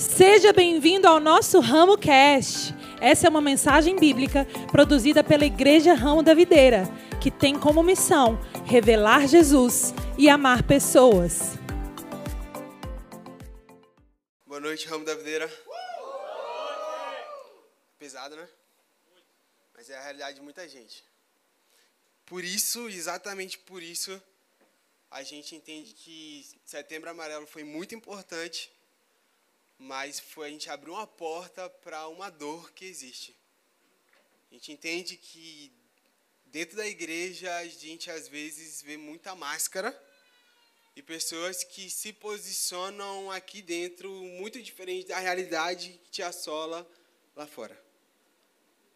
Seja bem-vindo ao nosso Ramo Cast. Essa é uma mensagem bíblica produzida pela Igreja Ramo da Videira, que tem como missão revelar Jesus e amar pessoas. Boa noite, Ramo da Videira. Pesado, né? Mas é a realidade de muita gente. Por isso, exatamente por isso, a gente entende que Setembro Amarelo foi muito importante, mas foi a gente abriu uma porta para uma dor que existe. A gente entende que dentro da igreja a gente às vezes vê muita máscara e pessoas que se posicionam aqui dentro muito diferente da realidade que te assola lá fora.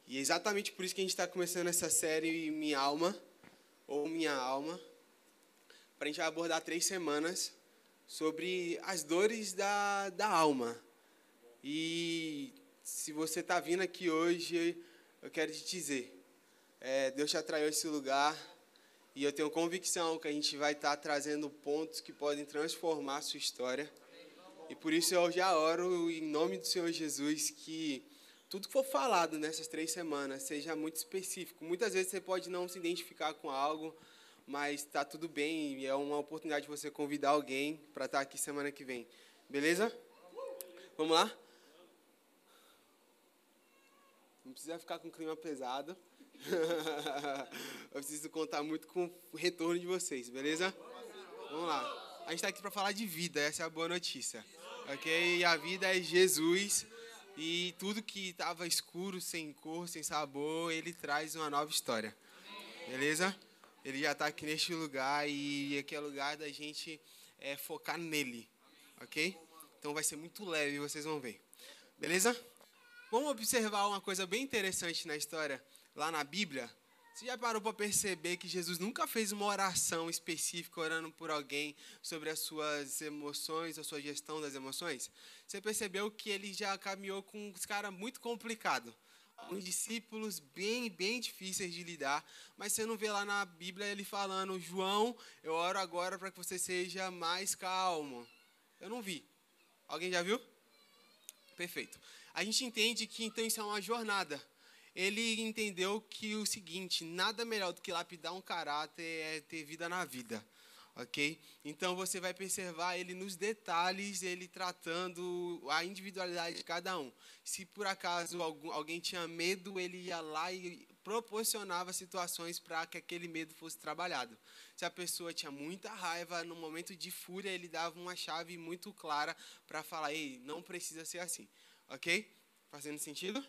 E é exatamente por isso que a gente está começando essa série Minha Alma, ou Minha Alma, para a gente abordar três semanas sobre as dores da, da alma. E se você está vindo aqui hoje, eu quero te dizer, é, Deus te atraiu esse lugar e eu tenho convicção que a gente vai estar tá trazendo pontos que podem transformar a sua história. E por isso eu já oro em nome do Senhor Jesus que tudo que for falado nessas três semanas seja muito específico. Muitas vezes você pode não se identificar com algo, mas está tudo bem e é uma oportunidade de você convidar alguém para estar tá aqui semana que vem. Beleza? Vamos lá? Não precisa ficar com clima pesado. Eu preciso contar muito com o retorno de vocês, beleza? Vamos lá. A gente está aqui para falar de vida, essa é a boa notícia. Ok? E a vida é Jesus. E tudo que estava escuro, sem cor, sem sabor, ele traz uma nova história. Beleza? Ele já está aqui neste lugar e aqui é lugar da gente é, focar nele. Ok? Então vai ser muito leve, vocês vão ver. Beleza? Vamos observar uma coisa bem interessante na história, lá na Bíblia. Você já parou para perceber que Jesus nunca fez uma oração específica orando por alguém sobre as suas emoções, a sua gestão das emoções? Você percebeu que ele já caminhou com uns caras muito complicados uns discípulos bem, bem difíceis de lidar, mas você não vê lá na Bíblia ele falando, João, eu oro agora para que você seja mais calmo. Eu não vi. Alguém já viu? Perfeito. A gente entende que então isso é uma jornada. Ele entendeu que o seguinte, nada melhor do que lapidar um caráter é ter vida na vida ok? Então você vai observar ele nos detalhes, ele tratando a individualidade de cada um. Se por acaso alguém tinha medo, ele ia lá e proporcionava situações para que aquele medo fosse trabalhado. Se a pessoa tinha muita raiva, no momento de fúria, ele dava uma chave muito clara para falar: ei, não precisa ser assim, ok? Fazendo sentido?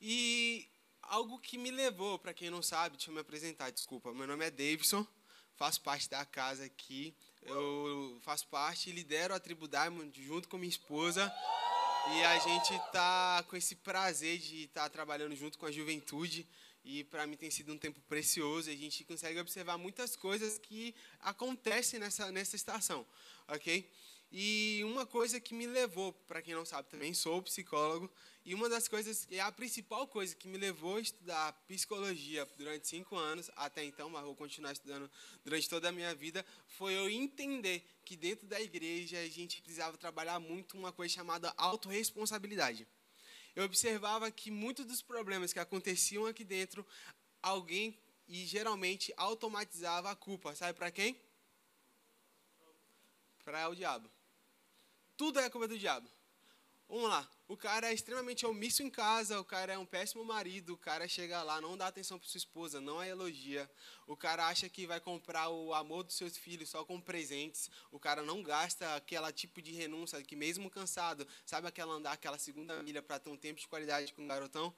E algo que me levou, para quem não sabe, deixa eu me apresentar, desculpa. Meu nome é Davidson faço parte da casa aqui. Eu faço parte e lidero a tribo Diamond junto com minha esposa. E a gente está com esse prazer de estar tá trabalhando junto com a juventude. E para mim tem sido um tempo precioso. A gente consegue observar muitas coisas que acontecem nessa, nessa estação. Ok? E uma coisa que me levou, para quem não sabe, também sou psicólogo, e uma das coisas, e a principal coisa que me levou a estudar psicologia durante cinco anos, até então, mas vou continuar estudando durante toda a minha vida, foi eu entender que dentro da igreja a gente precisava trabalhar muito uma coisa chamada autorresponsabilidade. Eu observava que muitos dos problemas que aconteciam aqui dentro, alguém, e geralmente, automatizava a culpa. Sabe para quem? Para o diabo. Tudo é culpa do diabo. Vamos lá. O cara é extremamente omisso em casa, o cara é um péssimo marido, o cara chega lá, não dá atenção para sua esposa, não a elogia. O cara acha que vai comprar o amor dos seus filhos só com presentes. O cara não gasta aquela tipo de renúncia que mesmo cansado, sabe aquela andar aquela segunda milha para ter um tempo de qualidade com o garotão?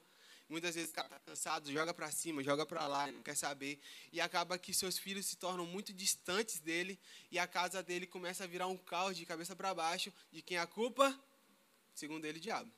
Muitas vezes está cansado, joga para cima, joga para lá, não quer saber. E acaba que seus filhos se tornam muito distantes dele e a casa dele começa a virar um caos de cabeça para baixo. De quem é a culpa? Segundo ele, diabo.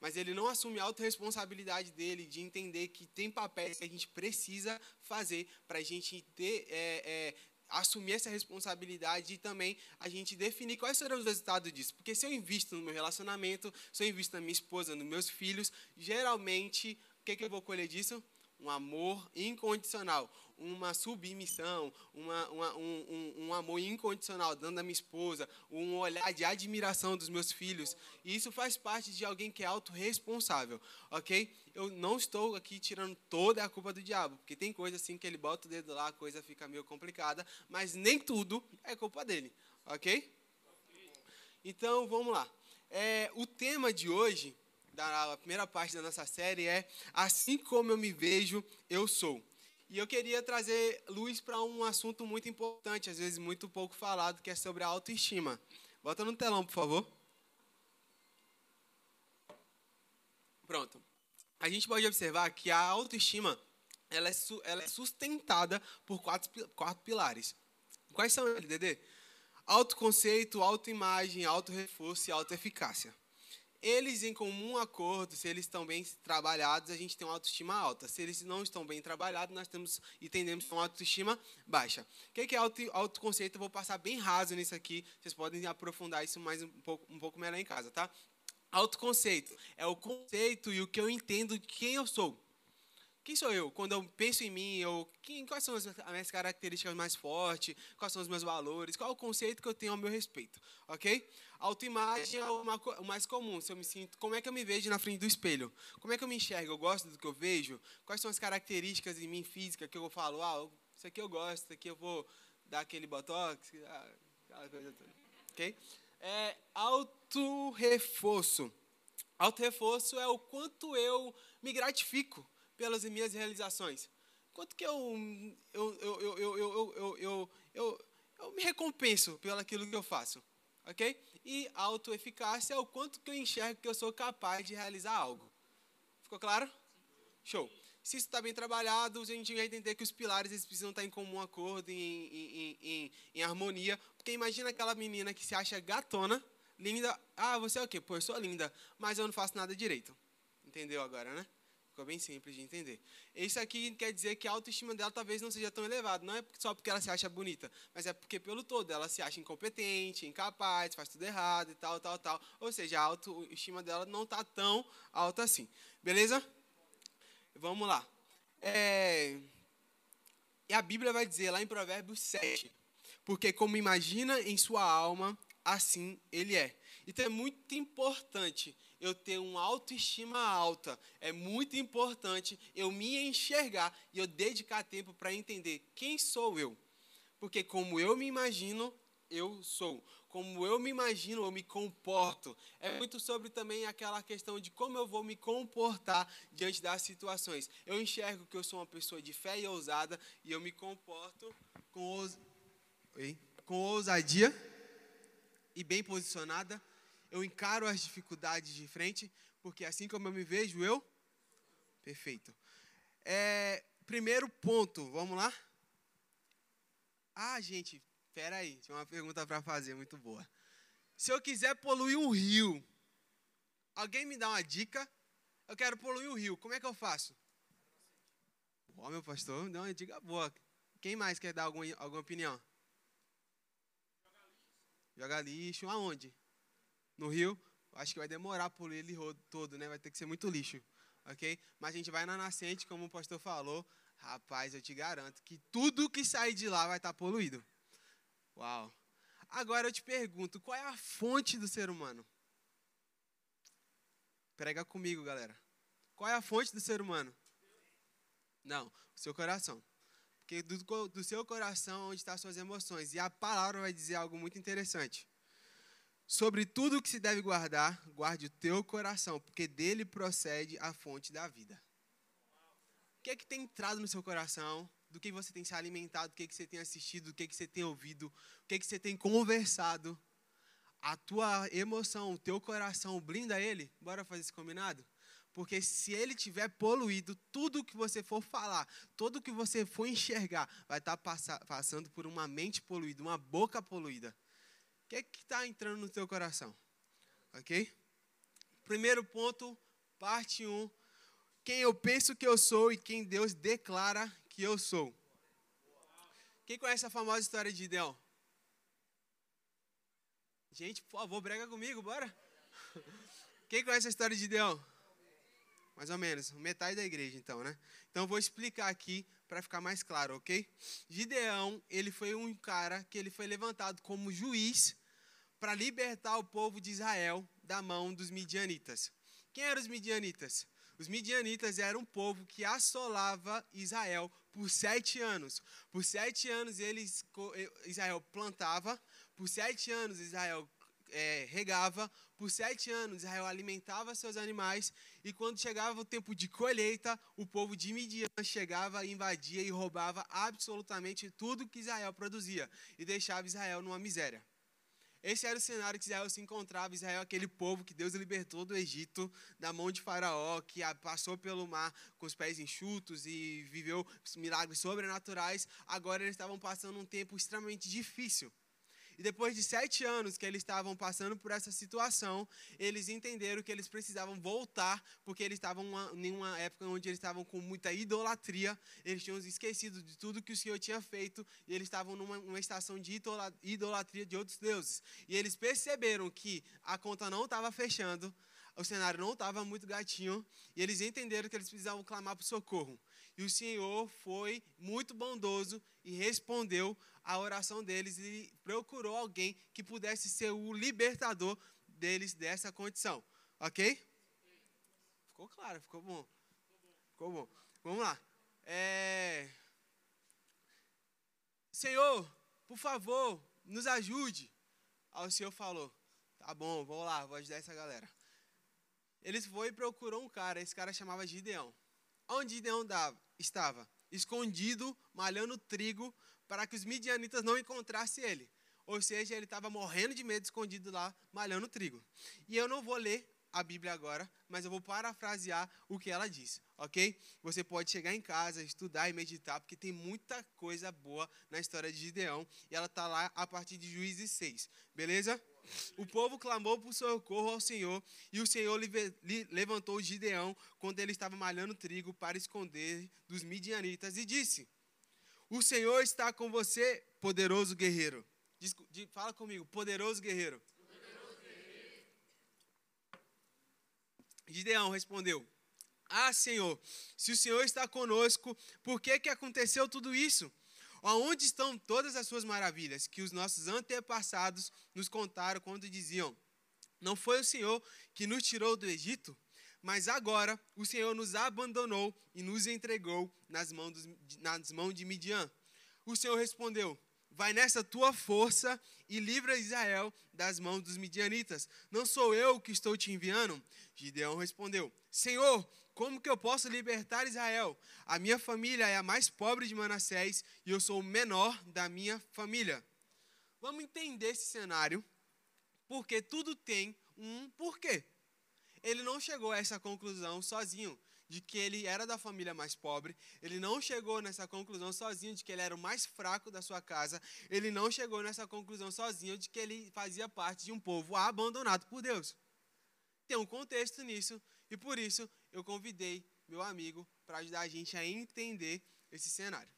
Mas ele não assume a autorresponsabilidade dele de entender que tem papéis que a gente precisa fazer para a gente ter, é, é, assumir essa responsabilidade e também a gente definir quais serão os resultados disso. Porque se eu invisto no meu relacionamento, se eu invisto na minha esposa, nos meus filhos, geralmente, o que, que eu vou colher disso? Um amor incondicional. Uma submissão, uma, uma, um, um, um, amor incondicional dando à minha esposa, um olhar de admiração dos meus filhos. E isso faz parte de alguém que é autorresponsável, ok? Eu não estou aqui tirando toda a culpa do diabo, porque tem coisa assim que ele bota o dedo lá, a coisa fica meio complicada, mas nem tudo é culpa dele, ok? Então, vamos lá. É, o tema de hoje da primeira parte da nossa série é Assim como eu me vejo, eu sou. E eu queria trazer luz para um assunto muito importante, às vezes muito pouco falado, que é sobre a autoestima. Bota no telão, por favor. Pronto. A gente pode observar que a autoestima ela é, ela é sustentada por quatro, quatro pilares. Quais são eles, Dedê? Autoconceito, autoimagem, autorreforço e autoeficácia eles em comum acordo, se eles estão bem trabalhados, a gente tem uma autoestima alta. Se eles não estão bem trabalhados, nós temos e tendemos a uma autoestima baixa. O que é auto, autoconceito? Eu vou passar bem raso nisso aqui. Vocês podem aprofundar isso mais um pouco, um pouco melhor em casa, tá? Autoconceito é o conceito e o que eu entendo de quem eu sou. Quem sou eu? Quando eu penso em mim, eu, quem, quais são as minhas características mais fortes? Quais são os meus valores? Qual é o conceito que eu tenho ao meu respeito? Ok? Autoimagem é o mais comum. Se eu me sinto, como é que eu me vejo na frente do espelho? Como é que eu me enxergo? Eu gosto do que eu vejo? Quais são as características em mim física que eu falo? Ah, isso aqui eu gosto, isso aqui eu vou dar aquele botox, ah, aquela coisa toda. Ok? É auto-reforço. Auto-reforço é o quanto eu me gratifico pelas minhas realizações? Quanto que eu, eu, eu, eu, eu, eu, eu, eu, eu me recompenso pelo aquilo que eu faço? Ok? E autoeficácia é o quanto que eu enxergo que eu sou capaz de realizar algo. Ficou claro? Show. Se isso está bem trabalhado, a gente vai entender que os pilares eles precisam estar em comum acordo, em, em, em, em harmonia. Porque imagina aquela menina que se acha gatona, linda. Ah, você é o quê? Pô, eu sou linda, mas eu não faço nada direito. Entendeu agora, né? Ficou bem simples de entender. Isso aqui quer dizer que a autoestima dela talvez não seja tão elevada. Não é só porque ela se acha bonita, mas é porque pelo todo ela se acha incompetente, incapaz, faz tudo errado e tal, tal, tal. Ou seja, a autoestima dela não está tão alta assim. Beleza? Vamos lá. É... E a Bíblia vai dizer lá em Provérbios 7, porque como imagina em sua alma, assim ele é. Então é muito importante eu ter uma autoestima alta. É muito importante eu me enxergar e eu dedicar tempo para entender quem sou eu. Porque como eu me imagino, eu sou. Como eu me imagino, eu me comporto. É muito sobre também aquela questão de como eu vou me comportar diante das situações. Eu enxergo que eu sou uma pessoa de fé e ousada e eu me comporto com, ous... com ousadia e bem posicionada eu encaro as dificuldades de frente, porque assim como eu me vejo, eu. Perfeito. É, primeiro ponto, vamos lá? Ah, gente, espera aí, tinha uma pergunta para fazer muito boa. Se eu quiser poluir um rio, alguém me dá uma dica? Eu quero poluir um rio, como é que eu faço? Ó, oh, meu pastor, me dá uma dica boa. Quem mais quer dar alguma, alguma opinião? Joga lixo. Joga lixo aonde? No rio, acho que vai demorar por ele todo, né? Vai ter que ser muito lixo, ok? Mas a gente vai na nascente, como o pastor falou, rapaz, eu te garanto que tudo que sair de lá vai estar poluído. Uau! Agora eu te pergunto, qual é a fonte do ser humano? Prega comigo, galera. Qual é a fonte do ser humano? Não, o seu coração. Porque do, do seu coração onde estão as suas emoções. E a palavra vai dizer algo muito interessante. Sobre tudo que se deve guardar, guarde o teu coração, porque dele procede a fonte da vida. O que é que tem entrado no seu coração? Do que você tem se alimentado, do que, é que você tem assistido, do que, é que você tem ouvido, o que, é que você tem conversado? A tua emoção, o teu coração blinda ele? Bora fazer esse combinado? Porque se ele tiver poluído, tudo que você for falar, tudo que você for enxergar, vai estar passando por uma mente poluída, uma boca poluída. O que é que está entrando no teu coração? Ok? Primeiro ponto, parte 1. Um, quem eu penso que eu sou e quem Deus declara que eu sou. Quem conhece a famosa história de Gideão? Gente, por favor, brega comigo, bora. Quem conhece a história de Gideão? Mais ou menos, metade da igreja, então, né? Então, vou explicar aqui para ficar mais claro, ok? Gideão, ele foi um cara que ele foi levantado como juiz para libertar o povo de Israel da mão dos midianitas. Quem eram os midianitas? Os midianitas eram um povo que assolava Israel por sete anos. Por sete anos eles, Israel plantava, por sete anos Israel é, regava, por sete anos Israel alimentava seus animais, e quando chegava o tempo de colheita, o povo de Midian chegava, invadia e roubava absolutamente tudo que Israel produzia, e deixava Israel numa miséria. Esse era o cenário que Israel se encontrava. Israel, aquele povo que Deus libertou do Egito, da mão de Faraó, que passou pelo mar com os pés enxutos e viveu milagres sobrenaturais. Agora eles estavam passando um tempo extremamente difícil. E depois de sete anos que eles estavam passando por essa situação, eles entenderam que eles precisavam voltar, porque eles estavam em uma época onde eles estavam com muita idolatria, eles tinham esquecido de tudo que o Senhor tinha feito, e eles estavam numa estação de idolatria de outros deuses. E eles perceberam que a conta não estava fechando, o cenário não estava muito gatinho, e eles entenderam que eles precisavam clamar por socorro. E o Senhor foi muito bondoso e respondeu a oração deles e procurou alguém que pudesse ser o libertador deles dessa condição. Ok? Ficou claro, ficou bom. Ficou bom. Vamos lá. É... Senhor, por favor, nos ajude. Aí o Senhor falou: Tá bom, vou lá, vou ajudar essa galera. Eles foi e procurou um cara, esse cara chamava Gideão. Onde Gideão dava, estava? Escondido, malhando trigo para que os midianitas não encontrassem ele. Ou seja, ele estava morrendo de medo, escondido lá, malhando trigo. E eu não vou ler a Bíblia agora, mas eu vou parafrasear o que ela diz, ok? Você pode chegar em casa, estudar e meditar, porque tem muita coisa boa na história de Gideão, e ela está lá a partir de Juízes 6, beleza? O povo clamou por socorro ao Senhor, e o Senhor levantou Gideão quando ele estava malhando trigo para esconder dos midianitas, e disse: o Senhor está com você, poderoso guerreiro. Diz, fala comigo, poderoso guerreiro. poderoso guerreiro. Gideão respondeu: Ah, Senhor, se o Senhor está conosco, por que, que aconteceu tudo isso? Onde estão todas as suas maravilhas que os nossos antepassados nos contaram quando diziam: Não foi o Senhor que nos tirou do Egito? Mas agora o Senhor nos abandonou e nos entregou nas mãos, dos, nas mãos de Midian. O Senhor respondeu: Vai nessa tua força e livra Israel das mãos dos midianitas. Não sou eu que estou te enviando? Gideão respondeu: Senhor, como que eu posso libertar Israel? A minha família é a mais pobre de Manassés e eu sou o menor da minha família. Vamos entender esse cenário, porque tudo tem um porquê ele não chegou a essa conclusão sozinho de que ele era da família mais pobre, ele não chegou nessa conclusão sozinho de que ele era o mais fraco da sua casa, ele não chegou nessa conclusão sozinho de que ele fazia parte de um povo abandonado por Deus. Tem um contexto nisso e por isso eu convidei meu amigo para ajudar a gente a entender esse cenário.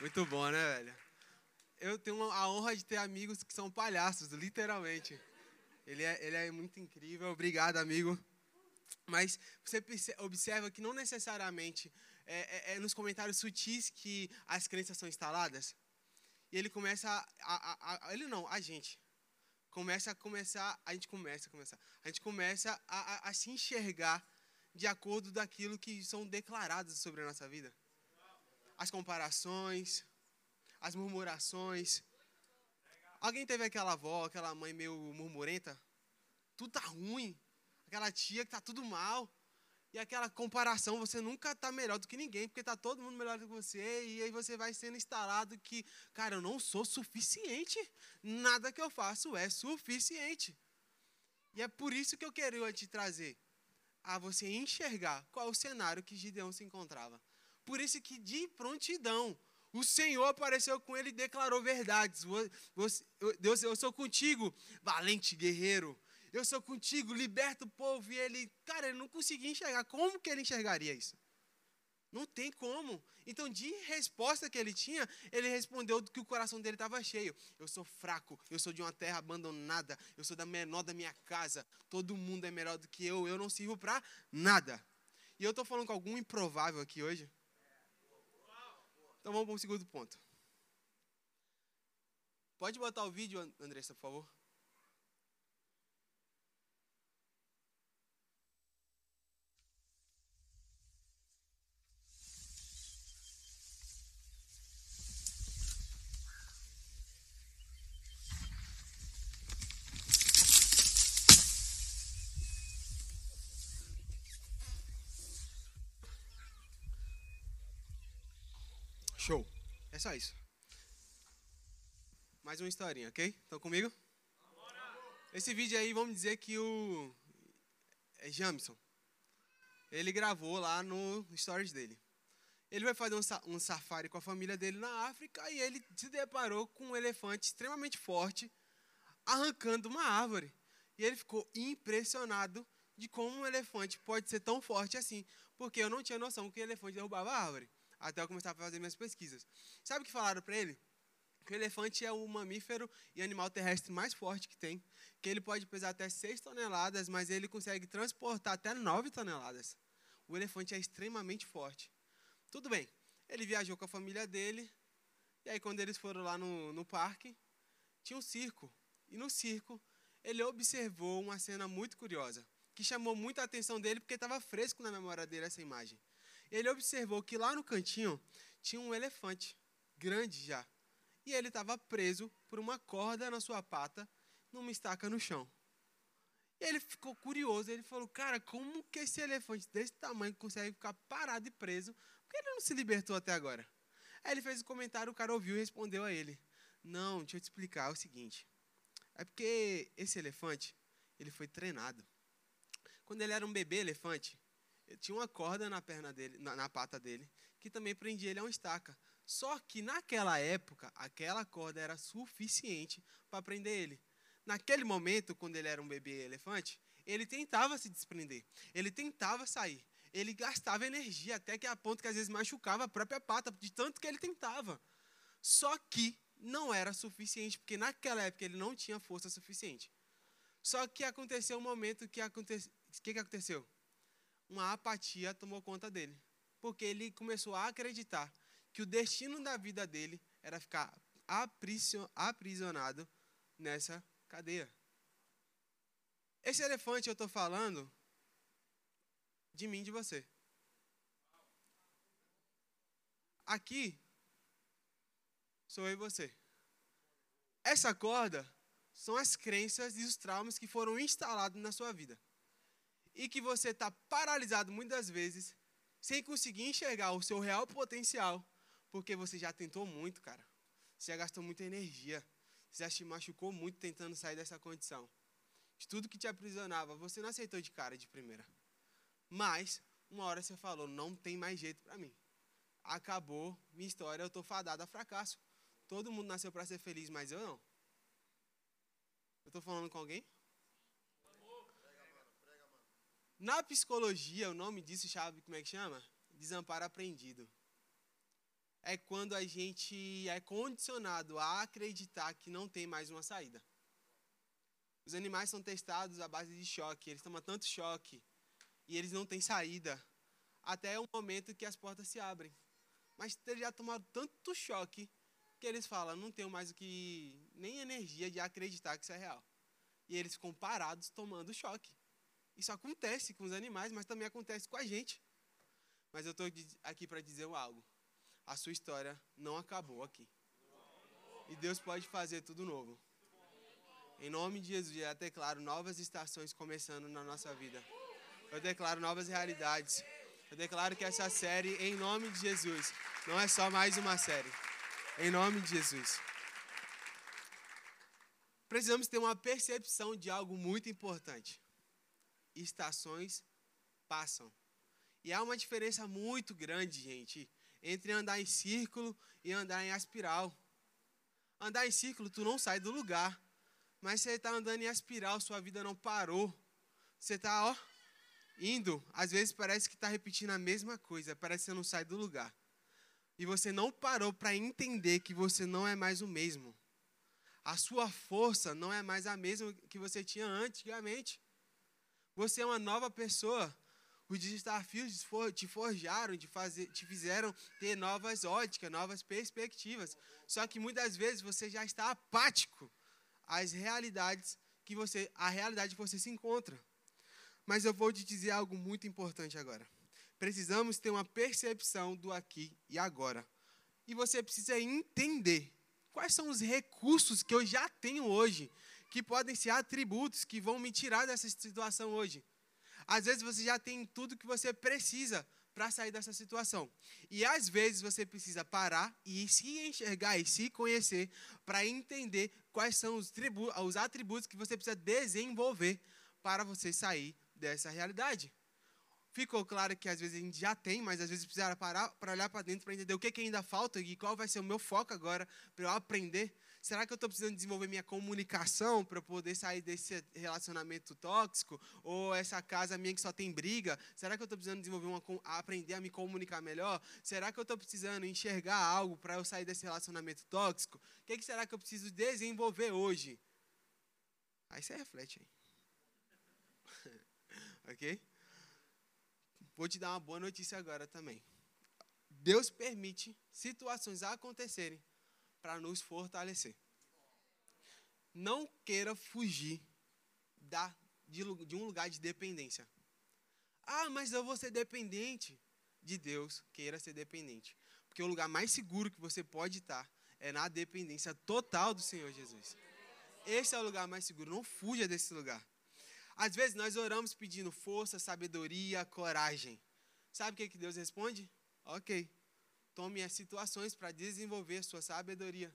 Muito bom, né, velho? Eu tenho a honra de ter amigos que são palhaços, literalmente. Ele é, ele é muito incrível. Obrigado, amigo. Mas você observa que não necessariamente é, é, é nos comentários sutis que as crenças são instaladas. E ele começa a, a, a, ele não, a gente começa a começar, a gente começa a começar, a gente começa a, a, se enxergar de acordo daquilo que são declarados sobre a nossa vida. As comparações, as murmurações, Alguém teve aquela avó, aquela mãe meio murmurenta? Tudo tá ruim. Aquela tia que tá tudo mal. E aquela comparação, você nunca tá melhor do que ninguém, porque tá todo mundo melhor do que você, e aí você vai sendo instalado que, cara, eu não sou suficiente. Nada que eu faço é suficiente. E é por isso que eu queria te trazer a você enxergar qual o cenário que Gideão se encontrava. Por isso que de prontidão o Senhor apareceu com ele e declarou verdades. Deus, eu sou contigo, valente guerreiro. Eu sou contigo, liberta o povo. E ele, cara, ele não conseguia enxergar. Como que ele enxergaria isso? Não tem como. Então, de resposta que ele tinha, ele respondeu que o coração dele estava cheio. Eu sou fraco, eu sou de uma terra abandonada, eu sou da menor da minha casa. Todo mundo é melhor do que eu, eu não sirvo para nada. E eu estou falando com algum improvável aqui hoje? Então vamos para o segundo ponto. Pode botar o vídeo, Andressa, por favor? Show. É só isso. Mais uma historinha, ok? Estão comigo? Esse vídeo aí, vamos dizer que o é Jamison. Ele gravou lá no stories dele. Ele vai fazer um, um safari com a família dele na África e ele se deparou com um elefante extremamente forte arrancando uma árvore. E ele ficou impressionado de como um elefante pode ser tão forte assim, porque eu não tinha noção que o elefante derrubava a árvore até eu começar a fazer minhas pesquisas. Sabe o que falaram para ele? Que o elefante é o mamífero e animal terrestre mais forte que tem, que ele pode pesar até 6 toneladas, mas ele consegue transportar até 9 toneladas. O elefante é extremamente forte. Tudo bem, ele viajou com a família dele, e aí quando eles foram lá no, no parque, tinha um circo. E no circo, ele observou uma cena muito curiosa, que chamou muita atenção dele, porque estava fresco na memória dele essa imagem ele observou que lá no cantinho tinha um elefante, grande já. E ele estava preso por uma corda na sua pata, numa estaca no chão. E ele ficou curioso, ele falou: Cara, como que esse elefante desse tamanho consegue ficar parado e preso? Por que ele não se libertou até agora? Aí ele fez o um comentário, o cara ouviu e respondeu a ele: Não, deixa eu te explicar é o seguinte. É porque esse elefante, ele foi treinado. Quando ele era um bebê elefante, tinha uma corda na perna dele, na, na pata dele, que também prendia ele a uma estaca. Só que naquela época, aquela corda era suficiente para prender ele. Naquele momento, quando ele era um bebê elefante, ele tentava se desprender, ele tentava sair, ele gastava energia até que a ponto que às vezes machucava a própria pata, de tanto que ele tentava. Só que não era suficiente, porque naquela época ele não tinha força suficiente. Só que aconteceu um momento que aconteceu. O que, que aconteceu? Uma apatia tomou conta dele. Porque ele começou a acreditar que o destino da vida dele era ficar aprisionado nessa cadeia. Esse elefante eu estou falando de mim de você. Aqui sou eu e você. Essa corda são as crenças e os traumas que foram instalados na sua vida e que você está paralisado muitas vezes, sem conseguir enxergar o seu real potencial, porque você já tentou muito, cara. Você já gastou muita energia. Você já se machucou muito tentando sair dessa condição. De tudo que te aprisionava, você não aceitou de cara, de primeira. Mas, uma hora você falou: não tem mais jeito para mim. Acabou minha história, eu estou fadado a fracasso. Todo mundo nasceu para ser feliz, mas eu não. Eu estou falando com alguém? Na psicologia, o nome disso, sabe como é que chama? Desamparo aprendido. É quando a gente é condicionado a acreditar que não tem mais uma saída. Os animais são testados à base de choque. Eles tomam tanto choque e eles não têm saída até o momento que as portas se abrem. Mas eles já tomaram tanto choque que eles falam, não tenho mais o que nem energia de acreditar que isso é real. E eles ficam parados tomando choque. Isso acontece com os animais, mas também acontece com a gente. Mas eu estou aqui para dizer algo. A sua história não acabou aqui. E Deus pode fazer tudo novo. Em nome de Jesus, eu declaro novas estações começando na nossa vida. Eu declaro novas realidades. Eu declaro que essa série, em nome de Jesus, não é só mais uma série. Em nome de Jesus. Precisamos ter uma percepção de algo muito importante estações passam. E há uma diferença muito grande, gente, entre andar em círculo e andar em espiral. Andar em círculo, tu não sai do lugar. Mas você está andando em espiral, sua vida não parou. Você está, ó, indo. Às vezes parece que está repetindo a mesma coisa, parece que você não sai do lugar. E você não parou para entender que você não é mais o mesmo. A sua força não é mais a mesma que você tinha antigamente. Você é uma nova pessoa. Os desafios te forjaram, te, fazer, te fizeram ter novas óticas, novas perspectivas. Só que muitas vezes você já está apático às realidades que você, a realidade que você se encontra. Mas eu vou te dizer algo muito importante agora. Precisamos ter uma percepção do aqui e agora. E você precisa entender quais são os recursos que eu já tenho hoje, que podem ser atributos que vão me tirar dessa situação hoje. Às vezes você já tem tudo que você precisa para sair dessa situação. E às vezes você precisa parar e se enxergar e se conhecer para entender quais são os, os atributos que você precisa desenvolver para você sair dessa realidade. Ficou claro que às vezes a gente já tem, mas às vezes precisa parar para olhar para dentro para entender o que, que ainda falta e qual vai ser o meu foco agora para eu aprender Será que eu estou precisando desenvolver minha comunicação para poder sair desse relacionamento tóxico? Ou essa casa minha que só tem briga? Será que eu estou precisando desenvolver uma, aprender a me comunicar melhor? Será que eu estou precisando enxergar algo para eu sair desse relacionamento tóxico? O que, que será que eu preciso desenvolver hoje? Aí você reflete aí. ok? Vou te dar uma boa notícia agora também. Deus permite situações acontecerem para nos fortalecer. Não queira fugir da, de, de um lugar de dependência. Ah, mas eu vou ser dependente de Deus. Queira ser dependente. Porque o lugar mais seguro que você pode estar é na dependência total do Senhor Jesus. Esse é o lugar mais seguro. Não fuja desse lugar. Às vezes nós oramos pedindo força, sabedoria, coragem. Sabe o que, que Deus responde? Ok. Tome as situações para desenvolver sua sabedoria.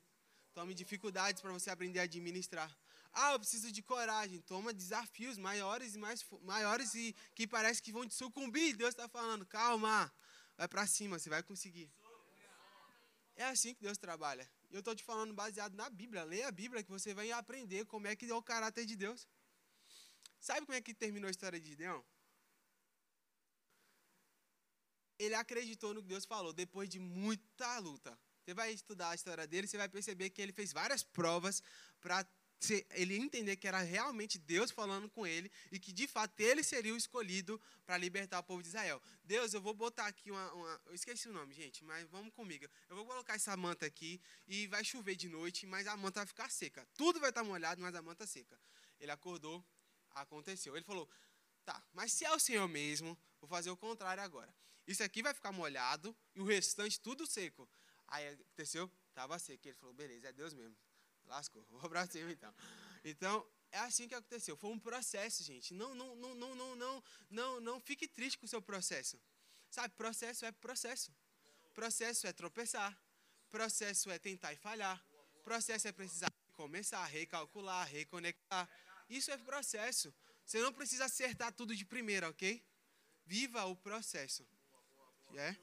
Tome dificuldades para você aprender a administrar. Ah, eu preciso de coragem. Toma desafios maiores e mais maiores e que parece que vão te sucumbir. Deus está falando, calma, vai para cima, você vai conseguir. É assim que Deus trabalha. Eu estou te falando baseado na Bíblia. Leia a Bíblia que você vai aprender como é que é o caráter de Deus. Sabe como é que terminou a história de Gideão? Ele acreditou no que Deus falou depois de muita luta. Você vai estudar a história dele, você vai perceber que ele fez várias provas para ele entender que era realmente Deus falando com ele e que de fato ele seria o escolhido para libertar o povo de Israel. Deus, eu vou botar aqui uma, uma, Eu esqueci o nome, gente, mas vamos comigo. Eu vou colocar essa manta aqui e vai chover de noite, mas a manta vai ficar seca. Tudo vai estar molhado, mas a manta seca. Ele acordou, aconteceu. Ele falou: tá, mas se é o Senhor mesmo, vou fazer o contrário agora. Isso aqui vai ficar molhado e o restante tudo seco. Aí aconteceu, estava seco. Ele falou, beleza, é Deus mesmo. Lascou, vou para cima então. Então, é assim que aconteceu. Foi um processo, gente. Não, não, não, não, não, não, não, não fique triste com o seu processo. Sabe, processo é processo. Processo é tropeçar. Processo é tentar e falhar. Processo é precisar começar, recalcular, reconectar. Isso é processo. Você não precisa acertar tudo de primeira, ok? Viva o processo. É?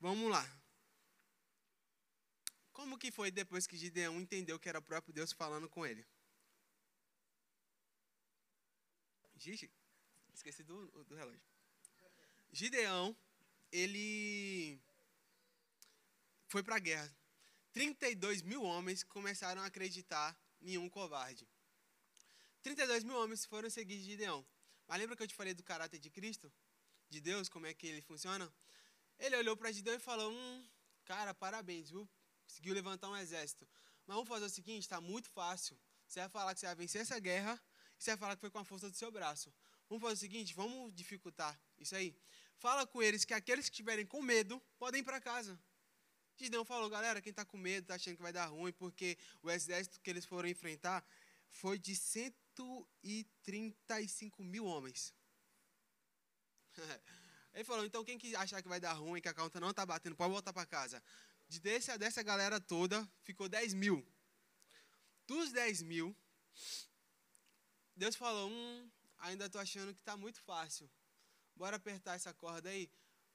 Vamos lá. Como que foi depois que Gideão entendeu que era o próprio Deus falando com ele? Gigi, esqueci do, do relógio. Gideão, ele foi para a guerra. 32 mil homens começaram a acreditar em um covarde. 32 mil homens foram seguir Gideão. Mas lembra que eu te falei do caráter de Cristo? De Deus, como é que ele funciona, ele olhou para Gideão e falou: Hum, cara, parabéns, viu? Conseguiu levantar um exército. Mas vamos fazer o seguinte: está muito fácil. Você vai falar que você vai vencer essa guerra e você vai falar que foi com a força do seu braço. Vamos fazer o seguinte: vamos dificultar isso aí. Fala com eles que aqueles que estiverem com medo podem ir para casa. Gideão falou: galera, quem está com medo, está achando que vai dar ruim, porque o exército que eles foram enfrentar foi de 135 mil homens. Ele falou, então quem que achar que vai dar ruim, que a conta não está batendo, pode voltar para casa. De desse, dessa galera toda, ficou 10 mil. Dos 10 mil, Deus falou, hum, ainda estou achando que está muito fácil. Bora apertar essa corda aí.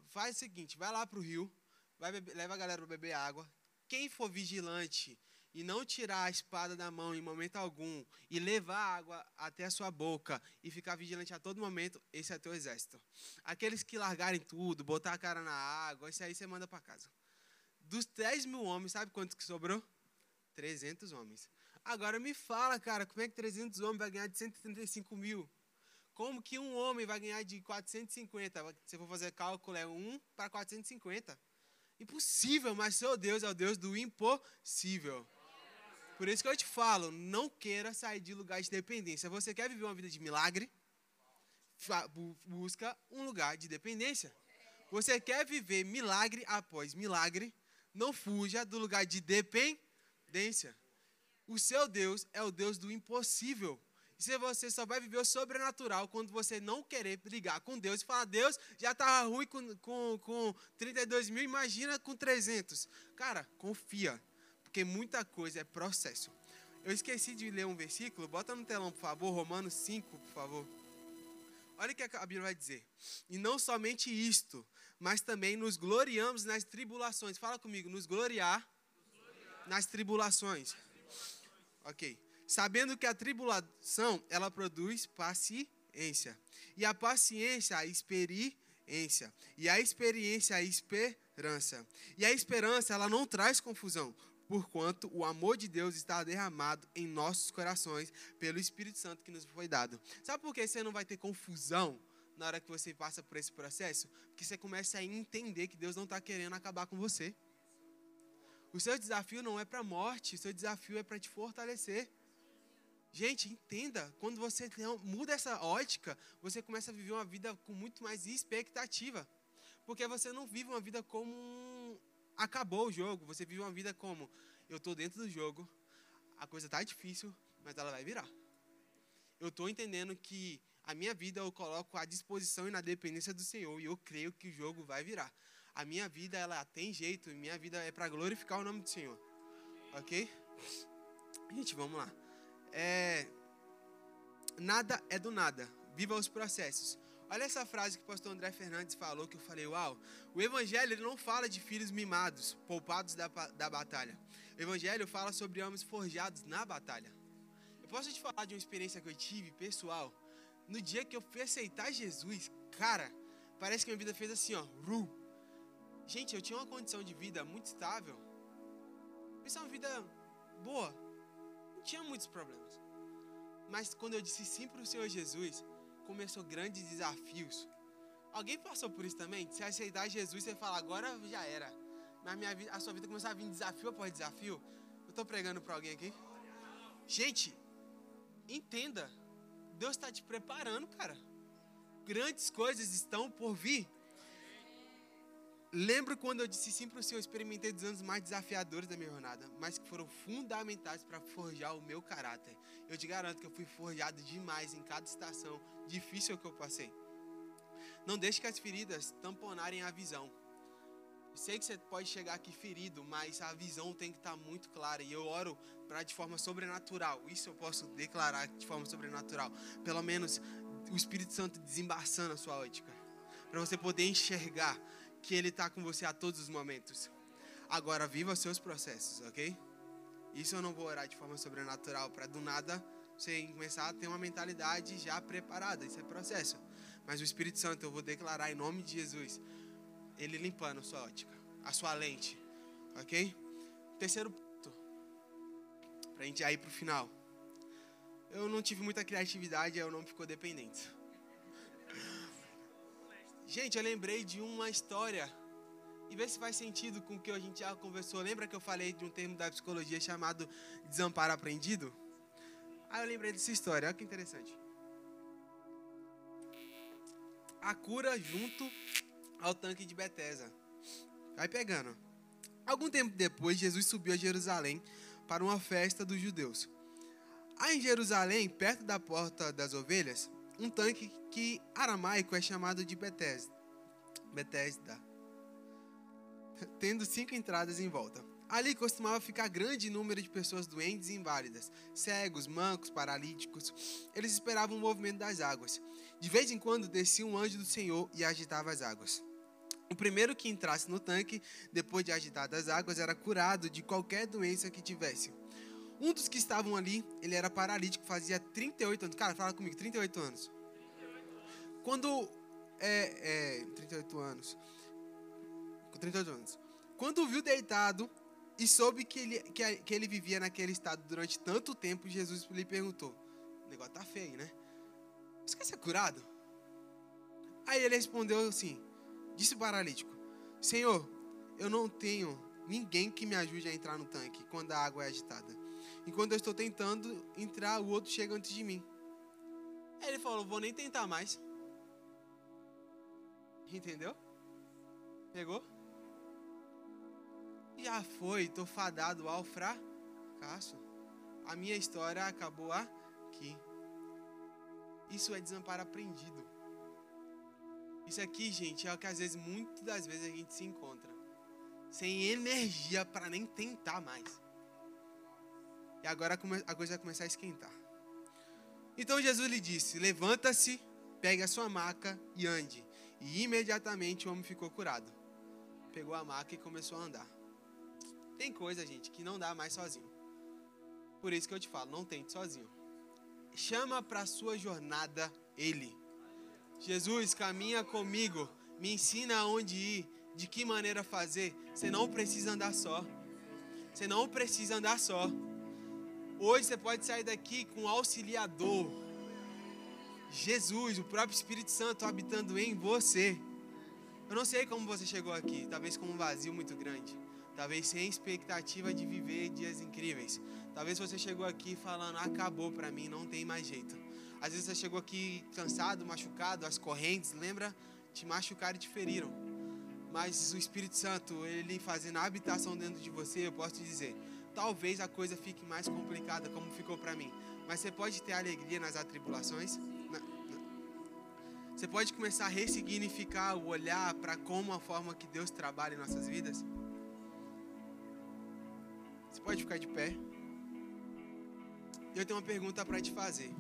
Faz o seguinte, vai lá para o rio, vai beber, leva a galera para beber água. Quem for vigilante e não tirar a espada da mão em momento algum e levar a água até a sua boca e ficar vigilante a todo momento, esse é teu exército. Aqueles que largarem tudo, botar a cara na água, esse aí você manda para casa. Dos 10 mil homens, sabe quantos que sobrou? 300 homens. Agora me fala, cara, como é que 300 homens vai ganhar de 135 mil? Como que um homem vai ganhar de 450? Se for fazer cálculo, é 1 para 450. Impossível, mas seu Deus é o Deus do impossível. Por isso que eu te falo, não queira sair de lugar de dependência. Você quer viver uma vida de milagre? Busca um lugar de dependência. Você quer viver milagre após milagre? Não fuja do lugar de dependência. O seu Deus é o Deus do impossível. E se você só vai viver o sobrenatural quando você não querer brigar com Deus e falar, Deus, já estava ruim com, com, com 32 mil, imagina com 300. Cara, confia, porque muita coisa é processo. Eu esqueci de ler um versículo, bota no telão, por favor, Romanos 5, por favor. Olha o que a Bíblia vai dizer. E não somente isto, mas também nos gloriamos nas tribulações. Fala comigo, nos gloriar, nos gloriar. nas tribulações. Ok. Sabendo que a tribulação, ela produz paciência. E a paciência, a experiência. E a experiência, a esperança. E a esperança, ela não traz confusão, porquanto o amor de Deus está derramado em nossos corações pelo Espírito Santo que nos foi dado. Sabe por que você não vai ter confusão na hora que você passa por esse processo? Porque você começa a entender que Deus não está querendo acabar com você. O seu desafio não é para a morte, o seu desafio é para te fortalecer. Gente, entenda, quando você muda essa ótica, você começa a viver uma vida com muito mais expectativa. Porque você não vive uma vida como acabou o jogo, você vive uma vida como eu estou dentro do jogo, a coisa está difícil, mas ela vai virar. Eu estou entendendo que a minha vida eu coloco à disposição e na dependência do Senhor e eu creio que o jogo vai virar. A minha vida ela tem jeito, minha vida é para glorificar o nome do Senhor. OK? Gente, vamos lá. É nada é do nada. Viva os processos. Olha essa frase que o pastor André Fernandes falou que eu falei, uau. O evangelho ele não fala de filhos mimados, poupados da, da batalha. O evangelho fala sobre homens forjados na batalha. Eu posso te falar de uma experiência que eu tive pessoal no dia que eu fui aceitar Jesus, cara, parece que minha vida fez assim, ó, ru. Gente, eu tinha uma condição de vida muito estável. Isso é uma vida boa. Não tinha muitos problemas. Mas quando eu disse sim para o Senhor Jesus, começou grandes desafios. Alguém passou por isso também? Se aceitar Jesus, você fala, agora já era. Mas minha vida, a sua vida começou a vir desafio após desafio. Eu estou pregando para alguém aqui. Gente, entenda. Deus está te preparando, cara. Grandes coisas estão por vir. Lembro quando eu disse sim para o Senhor, experimentei dos anos mais desafiadores da minha jornada, mas que foram fundamentais para forjar o meu caráter. Eu te garanto que eu fui forjado demais em cada estação difícil que eu passei. Não deixe que as feridas tamponarem a visão. Sei que você pode chegar aqui ferido, mas a visão tem que estar muito clara. E eu oro para de forma sobrenatural. Isso eu posso declarar de forma sobrenatural. Pelo menos o Espírito Santo desembaçando a sua ótica. Para você poder enxergar que Ele está com você a todos os momentos. Agora, viva seus processos, ok? Isso eu não vou orar de forma sobrenatural para do nada você começar a ter uma mentalidade já preparada. Isso é processo. Mas o Espírito Santo eu vou declarar em nome de Jesus ele limpando a sua ótica, a sua lente. Ok? Terceiro ponto. Pra gente ir pro final. Eu não tive muita criatividade, aí o nome ficou dependente. Gente, eu lembrei de uma história. E vê se faz sentido com o que a gente já conversou. Lembra que eu falei de um termo da psicologia chamado desamparo aprendido? Aí eu lembrei dessa história. Olha que interessante. A cura junto ao tanque de Betesda. Vai pegando. Algum tempo depois, Jesus subiu a Jerusalém para uma festa dos judeus. Há em Jerusalém, perto da porta das ovelhas, um tanque que aramaico é chamado de Betesda. Betesda. Tendo cinco entradas em volta. Ali costumava ficar grande número de pessoas doentes e inválidas, cegos, mancos, paralíticos. Eles esperavam o movimento das águas. De vez em quando descia um anjo do Senhor e agitava as águas. O primeiro que entrasse no tanque, depois de agitadas as águas, era curado de qualquer doença que tivesse. Um dos que estavam ali, ele era paralítico, fazia 38 anos. Cara, fala comigo, 38 anos. Quando. É, é, 38 anos. Com 38 anos. Quando viu deitado e soube que ele, que, que ele vivia naquele estado durante tanto tempo, Jesus lhe perguntou: O negócio tá feio, né? Você quer ser curado? Aí ele respondeu assim: Disse o paralítico: Senhor, eu não tenho ninguém que me ajude a entrar no tanque quando a água é agitada. Enquanto eu estou tentando entrar, o outro chega antes de mim. Aí ele falou: Vou nem tentar mais. Entendeu? Pegou? Já foi, estou fadado ao fracasso. A minha história acabou aqui. Isso é desamparo aprendido. Isso aqui, gente, é o que às vezes, muitas das vezes, a gente se encontra. Sem energia para nem tentar mais. E agora a coisa vai começar a esquentar. Então Jesus lhe disse: Levanta-se, pegue a sua maca e ande. E imediatamente o homem ficou curado. Pegou a maca e começou a andar. Tem coisa, gente, que não dá mais sozinho. Por isso que eu te falo, não tente sozinho. Chama para sua jornada Ele. Jesus, caminha comigo, me ensina aonde ir, de que maneira fazer. Você não precisa andar só. Você não precisa andar só. Hoje você pode sair daqui com um auxiliador. Jesus, o próprio Espírito Santo habitando em você. Eu não sei como você chegou aqui, talvez com um vazio muito grande, talvez sem expectativa de viver dias incríveis. Talvez você chegou aqui falando: acabou para mim, não tem mais jeito. Às vezes você chegou aqui cansado, machucado, as correntes, lembra? Te machucaram e te feriram. Mas o Espírito Santo, ele fazendo a habitação dentro de você, eu posso te dizer, talvez a coisa fique mais complicada, como ficou para mim. Mas você pode ter alegria nas atribulações. Você pode começar a ressignificar o olhar para como a forma que Deus trabalha em nossas vidas. Você pode ficar de pé. Eu tenho uma pergunta para te fazer.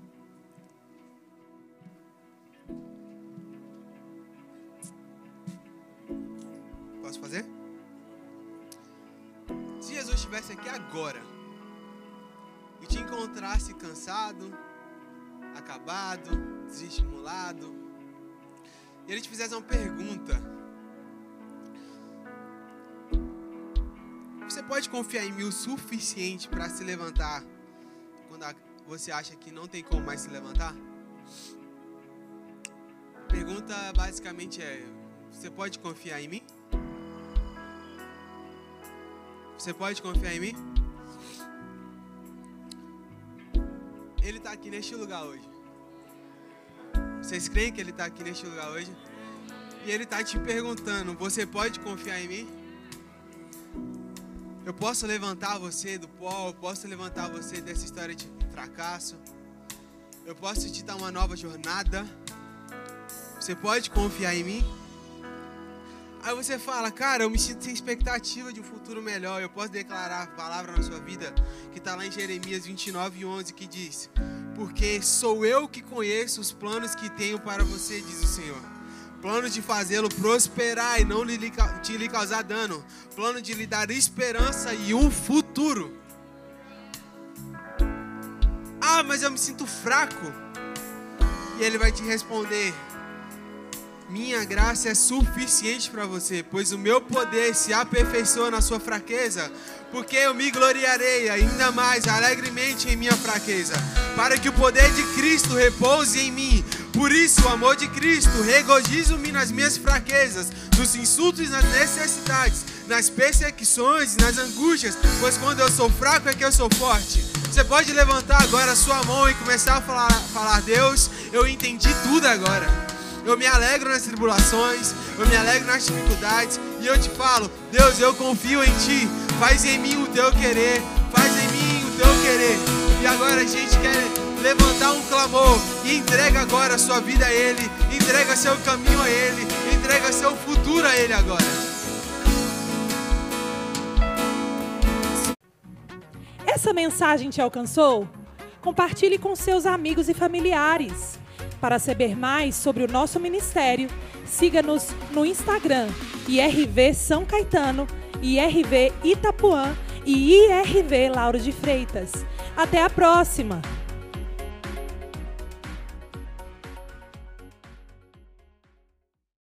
Posso fazer? Estivesse aqui agora e te encontrasse cansado, acabado, desestimulado, e ele te fizesse uma pergunta: Você pode confiar em mim o suficiente para se levantar quando você acha que não tem como mais se levantar? A pergunta basicamente é: Você pode confiar em mim? Você pode confiar em mim? Ele está aqui neste lugar hoje. Vocês creem que Ele está aqui neste lugar hoje? E Ele está te perguntando: Você pode confiar em mim? Eu posso levantar você do pó, eu posso levantar você dessa história de fracasso. Eu posso te dar uma nova jornada. Você pode confiar em mim? Aí você fala, cara, eu me sinto sem expectativa de um futuro melhor. Eu posso declarar a palavra na sua vida que está lá em Jeremias 29, 11, que diz: Porque sou eu que conheço os planos que tenho para você, diz o Senhor. Plano de fazê-lo prosperar e não te lhe causar dano. Plano de lhe dar esperança e um futuro. Ah, mas eu me sinto fraco. E ele vai te responder: minha graça é suficiente para você, pois o meu poder se aperfeiçoa na sua fraqueza, porque eu me gloriarei ainda mais alegremente em minha fraqueza, para que o poder de Cristo repouse em mim. Por isso, o amor de Cristo, regozijo-me nas minhas fraquezas, nos insultos e nas necessidades, nas perseguições e nas angústias, pois quando eu sou fraco é que eu sou forte. Você pode levantar agora a sua mão e começar a falar, falar Deus, eu entendi tudo agora. Eu me alegro nas tribulações, eu me alegro nas dificuldades. E eu te falo, Deus, eu confio em Ti. Faz em mim o Teu querer, faz em mim o Teu querer. E agora a gente quer levantar um clamor e entrega agora a sua vida a Ele, entrega seu caminho a Ele, entrega seu futuro a Ele agora. Essa mensagem te alcançou? Compartilhe com seus amigos e familiares. Para saber mais sobre o nosso ministério, siga-nos no Instagram, IRV São Caetano, IRV Itapuã e IRV Lauro de Freitas. Até a próxima!